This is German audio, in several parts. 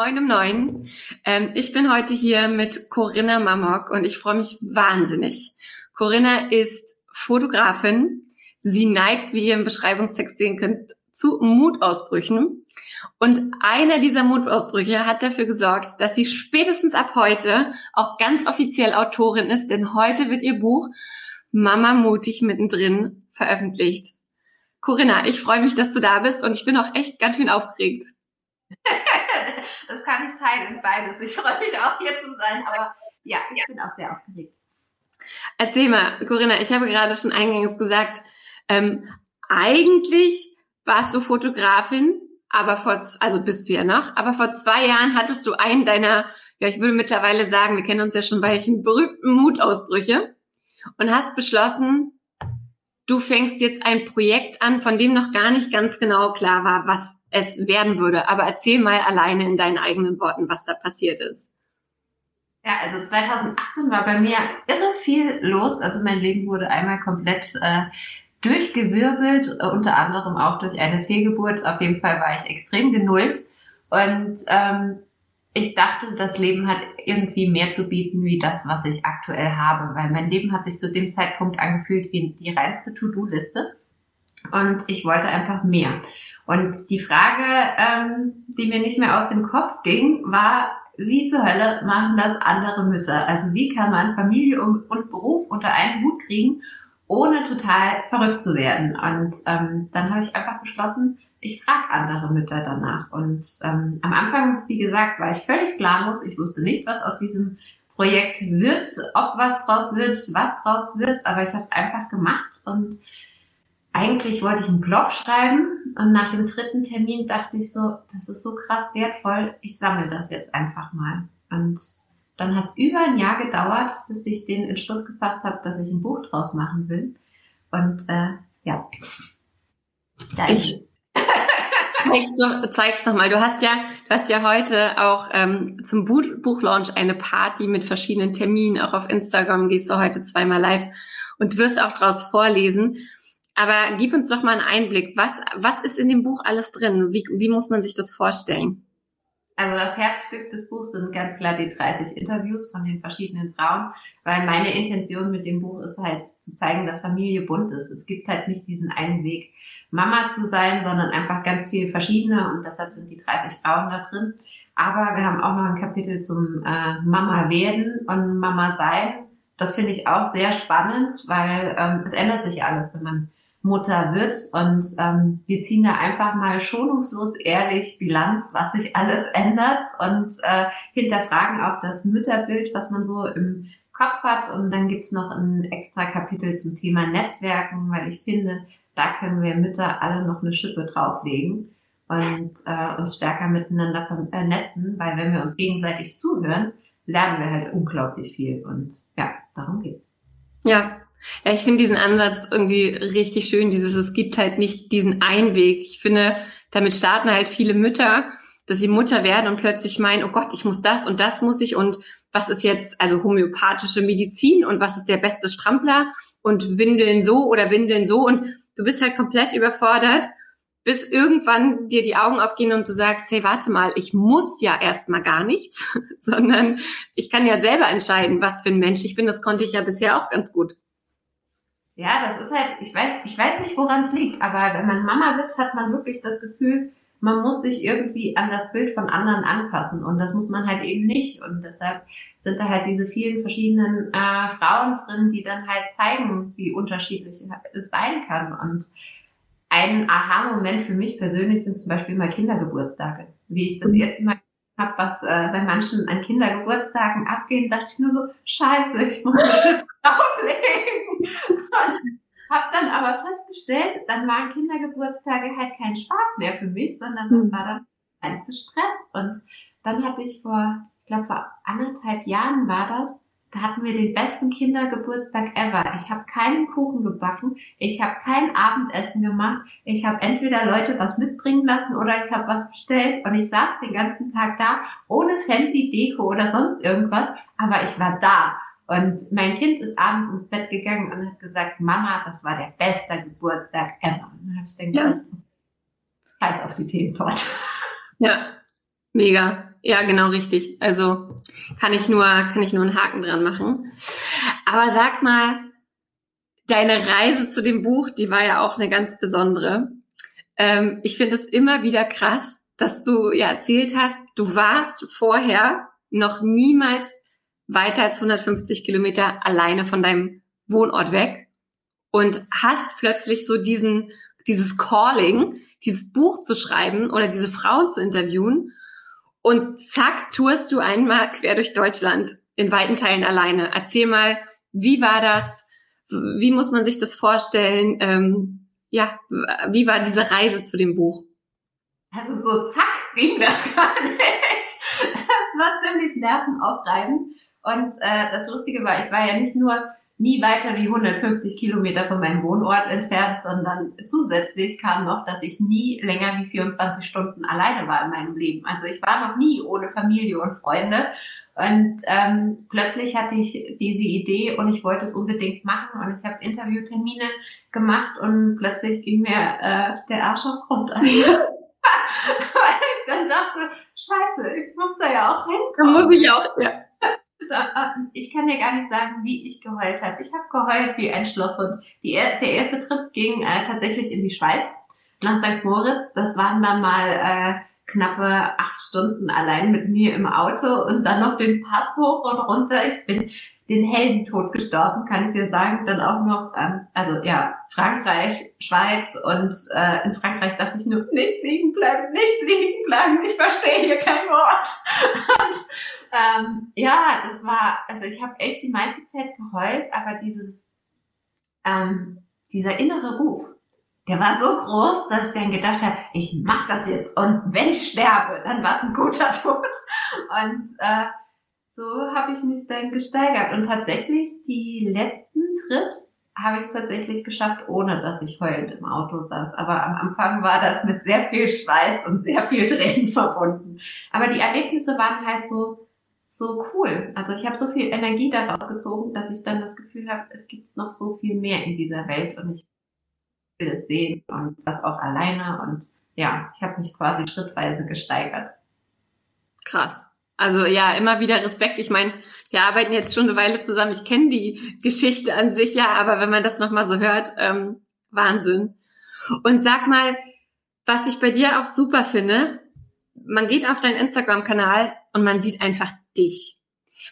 Moin um neun. Ähm, ich bin heute hier mit Corinna Mamok und ich freue mich wahnsinnig. Corinna ist Fotografin. Sie neigt, wie ihr im Beschreibungstext sehen könnt, zu Mutausbrüchen. Und einer dieser Mutausbrüche hat dafür gesorgt, dass sie spätestens ab heute auch ganz offiziell Autorin ist, denn heute wird ihr Buch Mama mutig mittendrin veröffentlicht. Corinna, ich freue mich, dass du da bist und ich bin auch echt ganz schön aufgeregt. das kann ich teilen, beides. Ich freue mich auch hier zu sein, aber ja, ich bin auch sehr aufgeregt. Erzähl mal, Corinna, ich habe gerade schon eingangs gesagt, ähm, eigentlich warst du Fotografin, aber vor, also bist du ja noch, aber vor zwei Jahren hattest du einen deiner, ja, ich würde mittlerweile sagen, wir kennen uns ja schon Weilchen, berühmten Mutausbrüche und hast beschlossen, du fängst jetzt ein Projekt an, von dem noch gar nicht ganz genau klar war, was es werden würde. Aber erzähl mal alleine in deinen eigenen Worten, was da passiert ist. Ja, also 2018 war bei mir irre viel los. Also mein Leben wurde einmal komplett äh, durchgewirbelt, äh, unter anderem auch durch eine Fehlgeburt. Auf jeden Fall war ich extrem genullt. Und ähm, ich dachte, das Leben hat irgendwie mehr zu bieten wie das, was ich aktuell habe, weil mein Leben hat sich zu dem Zeitpunkt angefühlt wie die reinste To-Do-Liste. Und ich wollte einfach mehr. Und die Frage, ähm, die mir nicht mehr aus dem Kopf ging, war, wie zur Hölle machen das andere Mütter? Also wie kann man Familie und, Beruf unter einen Hut kriegen, ohne total verrückt zu werden? Und ähm, dann habe ich einfach beschlossen, ich frage andere Mütter danach. Und ähm, am Anfang, wie gesagt, war ich völlig planlos. Ich wusste nicht, was aus diesem Projekt wird, ob was draus wird, was draus wird, aber ich habe es einfach gemacht und eigentlich wollte ich einen Blog schreiben und nach dem dritten Termin dachte ich so, das ist so krass wertvoll, ich sammle das jetzt einfach mal. Und dann hat es über ein Jahr gedauert, bis ich den Entschluss gefasst habe, dass ich ein Buch draus machen will. Und äh, ja, da ich, Zeig's doch, zeig's doch mal. Du hast ja, du hast ja heute auch ähm, zum Buch Buchlaunch eine Party mit verschiedenen Terminen. Auch auf Instagram gehst du heute zweimal live und wirst auch draus vorlesen. Aber gib uns doch mal einen Einblick. Was, was ist in dem Buch alles drin? Wie, wie muss man sich das vorstellen? Also das Herzstück des Buchs sind ganz klar die 30 Interviews von den verschiedenen Frauen, weil meine Intention mit dem Buch ist halt zu zeigen, dass Familie bunt ist. Es gibt halt nicht diesen einen Weg, Mama zu sein, sondern einfach ganz viel verschiedene und deshalb sind die 30 Frauen da drin. Aber wir haben auch noch ein Kapitel zum äh, Mama werden und Mama sein. Das finde ich auch sehr spannend, weil ähm, es ändert sich alles, wenn man Mutter wird. Und ähm, wir ziehen da einfach mal schonungslos ehrlich Bilanz, was sich alles ändert und äh, hinterfragen auch das Mütterbild, was man so im Kopf hat. Und dann gibt's noch ein extra Kapitel zum Thema Netzwerken, weil ich finde, da können wir Mütter alle noch eine Schippe drauflegen und äh, uns stärker miteinander vernetzen, weil wenn wir uns gegenseitig zuhören, lernen wir halt unglaublich viel. Und ja, darum geht's. Ja, ja, ich finde diesen Ansatz irgendwie richtig schön, dieses, es gibt halt nicht diesen Einweg. Ich finde, damit starten halt viele Mütter, dass sie Mutter werden und plötzlich meinen, oh Gott, ich muss das und das muss ich und was ist jetzt also homöopathische Medizin und was ist der beste Strampler und Windeln so oder Windeln so und du bist halt komplett überfordert, bis irgendwann dir die Augen aufgehen und du sagst, hey, warte mal, ich muss ja erstmal gar nichts, sondern ich kann ja selber entscheiden, was für ein Mensch ich bin. Das konnte ich ja bisher auch ganz gut. Ja, das ist halt, ich weiß, ich weiß nicht, woran es liegt, aber wenn man Mama wird, hat man wirklich das Gefühl, man muss sich irgendwie an das Bild von anderen anpassen und das muss man halt eben nicht. Und deshalb sind da halt diese vielen verschiedenen äh, Frauen drin, die dann halt zeigen, wie unterschiedlich es sein kann. Und ein Aha-Moment für mich persönlich sind zum Beispiel mal Kindergeburtstage. Wie ich das mhm. erste Mal habe, was äh, bei manchen an Kindergeburtstagen abgeht, dachte ich nur so, scheiße, ich muss eine Schippe auflegen. Und hab dann aber festgestellt, dann waren Kindergeburtstage halt kein Spaß mehr für mich, sondern das mhm. war dann reinste Stress. Und dann hatte ich vor, ich glaube vor anderthalb Jahren war das, da hatten wir den besten Kindergeburtstag ever. Ich habe keinen Kuchen gebacken, ich habe kein Abendessen gemacht, ich habe entweder Leute was mitbringen lassen oder ich habe was bestellt und ich saß den ganzen Tag da ohne fancy Deko oder sonst irgendwas, aber ich war da. Und mein Kind ist abends ins Bett gegangen und hat gesagt, Mama, das war der beste Geburtstag ever. Und dann habe ich gedacht, ja. heiß auf die Thementorte. Ja, mega. Ja, genau richtig. Also kann ich nur, kann ich nur einen Haken dran machen. Aber sag mal, deine Reise zu dem Buch, die war ja auch eine ganz besondere. Ähm, ich finde es immer wieder krass, dass du ja erzählt hast, du warst vorher noch niemals weiter als 150 Kilometer alleine von deinem Wohnort weg und hast plötzlich so diesen, dieses Calling, dieses Buch zu schreiben oder diese Frauen zu interviewen und zack, tourst du einmal quer durch Deutschland in weiten Teilen alleine. Erzähl mal, wie war das? Wie muss man sich das vorstellen? Ähm, ja, wie war diese Reise zu dem Buch? Also so zack ging das gar nicht. Das war ziemlich nervenaufreibend. Und äh, das Lustige war, ich war ja nicht nur nie weiter wie 150 Kilometer von meinem Wohnort entfernt, sondern zusätzlich kam noch, dass ich nie länger wie 24 Stunden alleine war in meinem Leben. Also ich war noch nie ohne Familie und Freunde. Und ähm, plötzlich hatte ich diese Idee und ich wollte es unbedingt machen und ich habe Interviewtermine gemacht und plötzlich ging mir äh, der Arsch auf Grund an. Weil ich dann dachte, scheiße, ich muss da ja auch hinkommen. Da muss ich auch, ja ich kann dir gar nicht sagen, wie ich geheult habe. Ich habe geheult wie ein Schlosshund. Die, der erste Trip ging äh, tatsächlich in die Schweiz, nach St. Moritz. Das waren dann mal äh, knappe acht Stunden allein mit mir im Auto und dann noch den Pass hoch und runter. Ich bin den Heldentod gestorben, kann ich dir sagen. Dann auch noch, ähm, also ja, Frankreich, Schweiz und äh, in Frankreich dachte ich nur, nicht liegen bleiben, nicht liegen bleiben, ich verstehe hier kein Wort. ähm, ja, das war, also ich habe echt die meiste Zeit geheult, aber dieses, ähm, dieser innere Ruf, der war so groß, dass ich dann gedacht habe, ich mach das jetzt und wenn ich sterbe, dann war es ein guter Tod. Und äh, so habe ich mich dann gesteigert. Und tatsächlich die letzten Trips habe ich tatsächlich geschafft, ohne dass ich heulend im Auto saß. Aber am Anfang war das mit sehr viel Schweiß und sehr viel Tränen verbunden. Aber die Erlebnisse waren halt so so cool. Also ich habe so viel Energie daraus gezogen, dass ich dann das Gefühl habe, es gibt noch so viel mehr in dieser Welt und ich will es sehen und das auch alleine und ja, ich habe mich quasi schrittweise gesteigert. Krass. Also ja, immer wieder Respekt. Ich meine, wir arbeiten jetzt schon eine Weile zusammen. Ich kenne die Geschichte an sich ja, aber wenn man das nochmal so hört, ähm, Wahnsinn. Und sag mal, was ich bei dir auch super finde, man geht auf deinen Instagram-Kanal und man sieht einfach dich.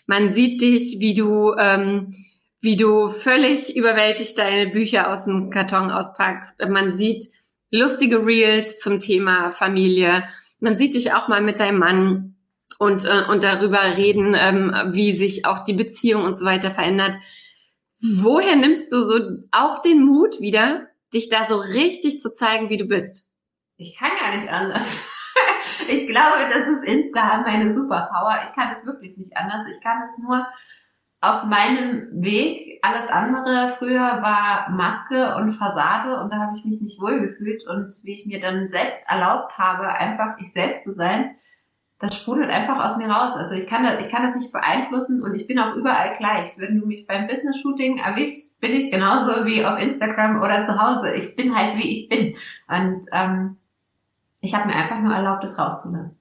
Man sieht dich, wie du, ähm, wie du völlig überwältigt deine Bücher aus dem Karton auspackst. Man sieht lustige Reels zum Thema Familie. Man sieht dich auch mal mit deinem Mann und, äh, und darüber reden, ähm, wie sich auch die Beziehung und so weiter verändert. Woher nimmst du so auch den Mut wieder, dich da so richtig zu zeigen, wie du bist? Ich kann gar nicht anders ich glaube, das ist Insta meine Superpower. Ich kann es wirklich nicht anders. Ich kann es nur auf meinem Weg. Alles andere früher war Maske und Fassade und da habe ich mich nicht wohlgefühlt. Und wie ich mir dann selbst erlaubt habe, einfach ich selbst zu sein, das sprudelt einfach aus mir raus. Also ich kann das, ich kann das nicht beeinflussen und ich bin auch überall gleich. Wenn du mich beim Business-Shooting erwischst, bin ich genauso wie auf Instagram oder zu Hause. Ich bin halt wie ich bin. Und ähm, ich habe mir einfach nur erlaubt, es rauszulassen.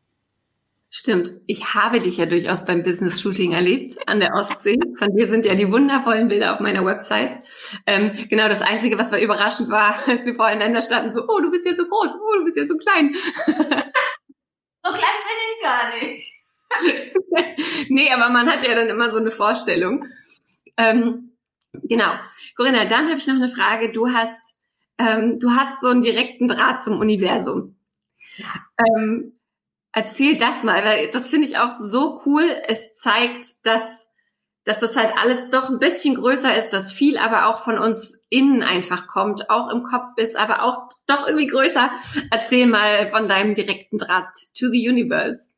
Stimmt. Ich habe dich ja durchaus beim Business Shooting erlebt an der Ostsee. Von dir sind ja die wundervollen Bilder auf meiner Website. Ähm, genau das Einzige, was war überraschend war, als wir voreinander standen, so, oh, du bist ja so groß, oh, du bist ja so klein. ich gar nicht. nee, aber man hat ja dann immer so eine Vorstellung. Ähm, genau. Corinna, dann habe ich noch eine Frage. Du hast, ähm, du hast so einen direkten Draht zum Universum. Ähm, erzähl das mal, weil das finde ich auch so cool. Es zeigt, dass, dass das halt alles doch ein bisschen größer ist, dass viel aber auch von uns innen einfach kommt, auch im Kopf ist, aber auch doch irgendwie größer. Erzähl mal von deinem direkten Draht to the universe.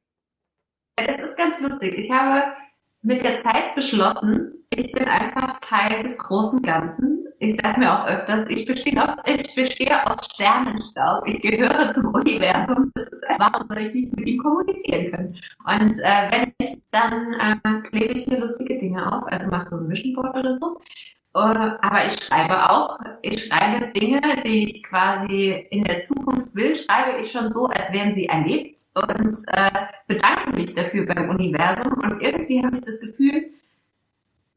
Es ist ganz lustig. Ich habe mit der Zeit beschlossen, ich bin einfach Teil des großen Ganzen. Ich sage mir auch öfters, ich bestehe aus, ich bestehe aus Sternenstaub. Ich gehöre zum Universum. Warum soll ich nicht mit ihm kommunizieren können? Und äh, wenn ich dann äh, klebe ich mir lustige Dinge auf, also mache so ein Vision Board oder so. Äh, aber ich schreibe auch, ich schreibe Dinge, die ich quasi in der Zukunft will, schreibe ich schon so, als wären sie erlebt und äh, bedanke mich dafür beim Universum. Und irgendwie habe ich das Gefühl,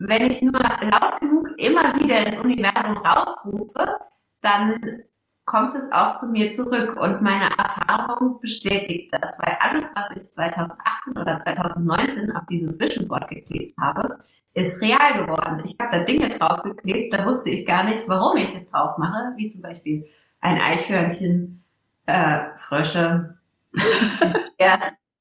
wenn ich nur laut genug immer wieder ins Universum rausrufe, dann kommt es auch zu mir zurück und meine Erfahrung bestätigt das, weil alles, was ich 2018 oder 2019 auf dieses Vision Board geklebt habe, ist real geworden. Ich habe da Dinge draufgeklebt, da wusste ich gar nicht, warum ich es drauf mache, wie zum Beispiel ein Eichhörnchen, äh, Frösche, ja,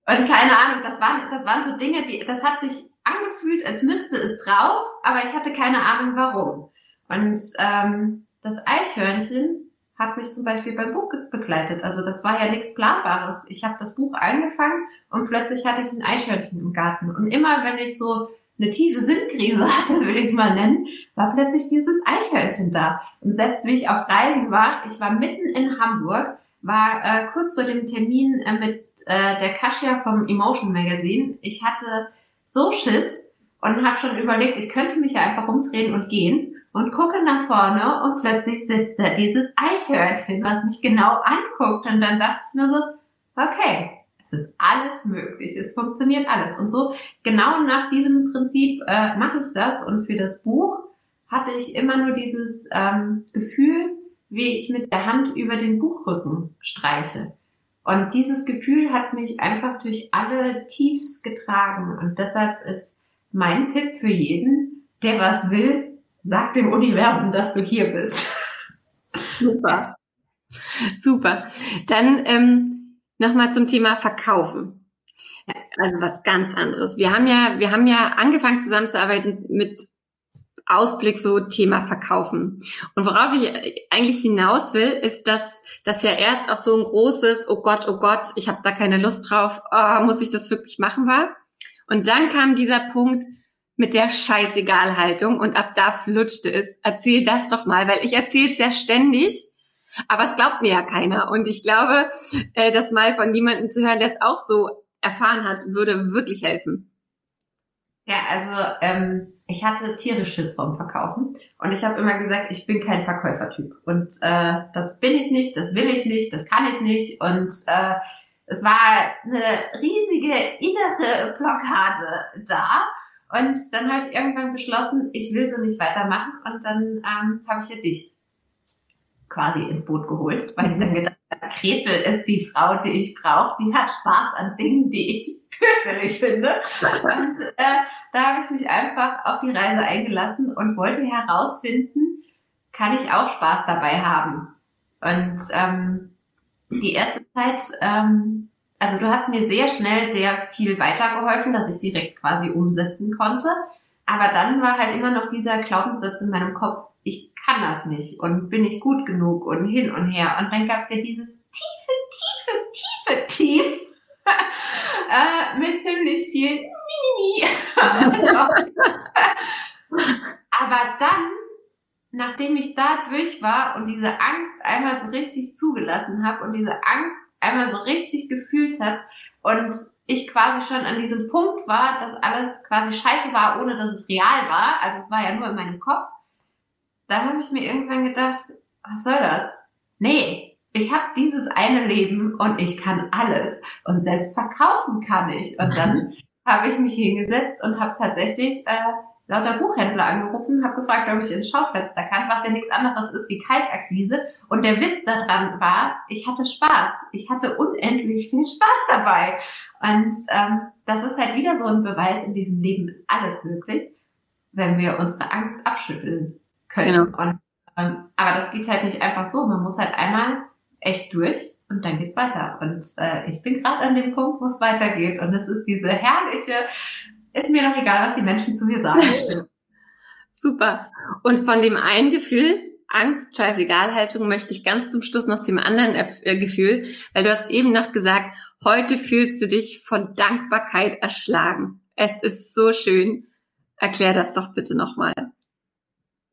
und keine Ahnung, das waren, das waren so Dinge, die, das hat sich angefühlt, als müsste es drauf, aber ich hatte keine Ahnung warum. Und ähm, das Eichhörnchen hat mich zum Beispiel beim Buch begleitet. Also das war ja nichts Planbares. Ich habe das Buch angefangen und plötzlich hatte ich ein Eichhörnchen im Garten. Und immer wenn ich so eine tiefe Sinnkrise hatte, will ich es mal nennen, war plötzlich dieses Eichhörnchen da. Und selbst wie ich auf Reisen war, ich war mitten in Hamburg, war äh, kurz vor dem Termin äh, mit äh, der Kasia vom Emotion Magazine. Ich hatte so Schiss und habe schon überlegt, ich könnte mich ja einfach umdrehen und gehen und gucke nach vorne und plötzlich sitzt da dieses Eichhörnchen, was mich genau anguckt und dann dachte ich nur so, okay, es ist alles möglich, es funktioniert alles. Und so genau nach diesem Prinzip äh, mache ich das. Und für das Buch hatte ich immer nur dieses ähm, Gefühl, wie ich mit der Hand über den Buchrücken streiche. Und dieses Gefühl hat mich einfach durch alle Tiefs getragen. Und deshalb ist mein Tipp für jeden, der was will, sag dem Universum, dass du hier bist. Super. Super. Dann ähm, Nochmal zum Thema Verkaufen. Also was ganz anderes. Wir haben ja, wir haben ja angefangen zusammenzuarbeiten mit Ausblick so Thema Verkaufen. Und worauf ich eigentlich hinaus will, ist, dass das ja erst auch so ein großes, oh Gott, oh Gott, ich habe da keine Lust drauf, oh, muss ich das wirklich machen war. Und dann kam dieser Punkt mit der Scheißegal-Haltung und ab da flutschte es. Erzähl das doch mal, weil ich erzähle es ja ständig aber es glaubt mir ja keiner. Und ich glaube, äh, das mal von jemandem zu hören, der es auch so erfahren hat, würde wirklich helfen. Ja, also ähm, ich hatte tierisches vom Verkaufen. Und ich habe immer gesagt, ich bin kein Verkäufertyp. Und äh, das bin ich nicht, das will ich nicht, das kann ich nicht. Und äh, es war eine riesige innere Blockade da. Und dann habe ich irgendwann beschlossen, ich will so nicht weitermachen. Und dann ähm, habe ich ja dich quasi ins Boot geholt, weil ich dann gedacht habe, Gretel ist die Frau, die ich brauche. Die hat Spaß an Dingen, die ich fürchterlich finde. Und äh, da habe ich mich einfach auf die Reise eingelassen und wollte herausfinden, kann ich auch Spaß dabei haben. Und ähm, die erste Zeit, ähm, also du hast mir sehr schnell sehr viel weitergeholfen, dass ich direkt quasi umsetzen konnte. Aber dann war halt immer noch dieser Glaubenssatz in meinem Kopf, ich kann das nicht und bin nicht gut genug und hin und her. Und dann gab es ja dieses tiefe, tiefe, tiefe Tief äh, mit ziemlich viel Mimimi. Aber dann, nachdem ich da durch war und diese Angst einmal so richtig zugelassen habe und diese Angst einmal so richtig gefühlt hat und ich quasi schon an diesem Punkt war, dass alles quasi scheiße war, ohne dass es real war. Also es war ja nur in meinem Kopf dann habe ich mir irgendwann gedacht, was soll das? Nee, ich habe dieses eine Leben und ich kann alles und selbst verkaufen kann ich. Und dann habe ich mich hingesetzt und habe tatsächlich äh, lauter Buchhändler angerufen, habe gefragt, ob ich ins Schaufenster kann, was ja nichts anderes ist wie Kaltakquise. Und der Witz daran war, ich hatte Spaß. Ich hatte unendlich viel Spaß dabei. Und ähm, das ist halt wieder so ein Beweis, in diesem Leben ist alles möglich, wenn wir unsere Angst abschütteln können. Genau. Und, ähm, aber das geht halt nicht einfach so. Man muss halt einmal echt durch und dann geht's weiter. Und äh, ich bin gerade an dem Punkt, wo es weitergeht. Und es ist diese herrliche, ist mir noch egal, was die Menschen zu mir sagen. Super. Und von dem einen Gefühl, Angst, scheißegal Haltung, möchte ich ganz zum Schluss noch zum anderen äh, Gefühl, weil du hast eben noch gesagt, heute fühlst du dich von Dankbarkeit erschlagen. Es ist so schön. Erklär das doch bitte nochmal.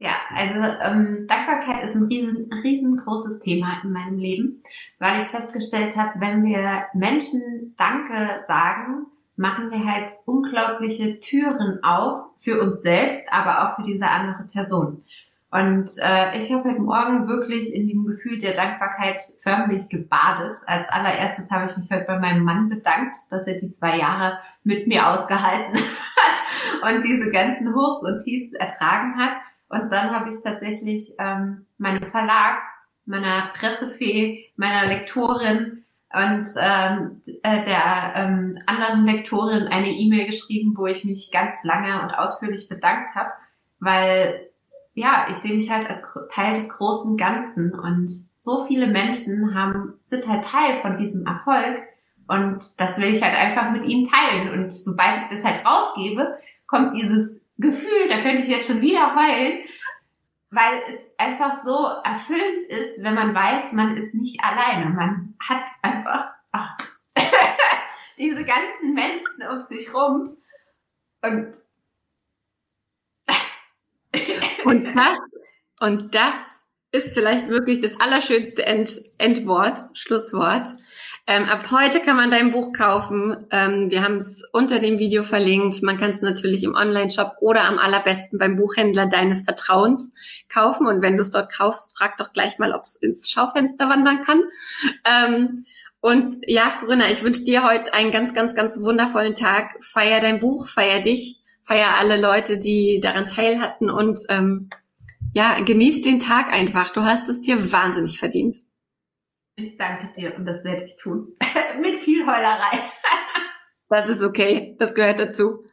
Ja, also ähm, Dankbarkeit ist ein riesen, riesengroßes Thema in meinem Leben, weil ich festgestellt habe, wenn wir Menschen Danke sagen, machen wir halt unglaubliche Türen auf für uns selbst, aber auch für diese andere Person. Und äh, ich habe heute Morgen wirklich in dem Gefühl der Dankbarkeit förmlich gebadet. Als allererstes habe ich mich heute bei meinem Mann bedankt, dass er die zwei Jahre mit mir ausgehalten hat und diese ganzen Hochs und Tiefs ertragen hat. Und dann habe ich tatsächlich ähm, meinem Verlag, meiner Pressefee, meiner Lektorin und ähm, äh, der ähm, anderen Lektorin eine E-Mail geschrieben, wo ich mich ganz lange und ausführlich bedankt habe, weil ja, ich sehe mich halt als Teil des großen Ganzen. Und so viele Menschen haben, sind halt Teil von diesem Erfolg. Und das will ich halt einfach mit ihnen teilen. Und sobald ich das halt rausgebe, kommt dieses Gefühl, da könnte ich jetzt schon wieder heulen, weil es einfach so erfüllend ist, wenn man weiß, man ist nicht alleine. Man hat einfach ach, diese ganzen Menschen um sich rum und und das und das ist vielleicht wirklich das allerschönste End, Endwort, Schlusswort. Ähm, ab heute kann man dein Buch kaufen. Ähm, wir haben es unter dem Video verlinkt. Man kann es natürlich im Online-Shop oder am allerbesten beim Buchhändler deines Vertrauens kaufen. Und wenn du es dort kaufst, frag doch gleich mal, ob es ins Schaufenster wandern kann. Ähm, und ja, Corinna, ich wünsche dir heute einen ganz, ganz, ganz wundervollen Tag. Feier dein Buch, feier dich, feier alle Leute, die daran teil hatten und ähm, ja, genieß den Tag einfach. Du hast es dir wahnsinnig verdient. Ich danke dir und das werde ich tun. Mit viel Heulerei. das ist okay. Das gehört dazu.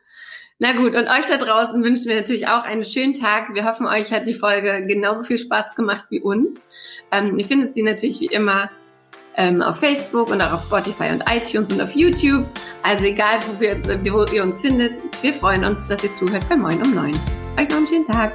Na gut, und euch da draußen wünschen wir natürlich auch einen schönen Tag. Wir hoffen, euch hat die Folge genauso viel Spaß gemacht wie uns. Ähm, ihr findet sie natürlich wie immer ähm, auf Facebook und auch auf Spotify und iTunes und auf YouTube. Also egal, wo, wir, wo ihr uns findet, wir freuen uns, dass ihr zuhört bei Moin um 9. Euch noch einen schönen Tag.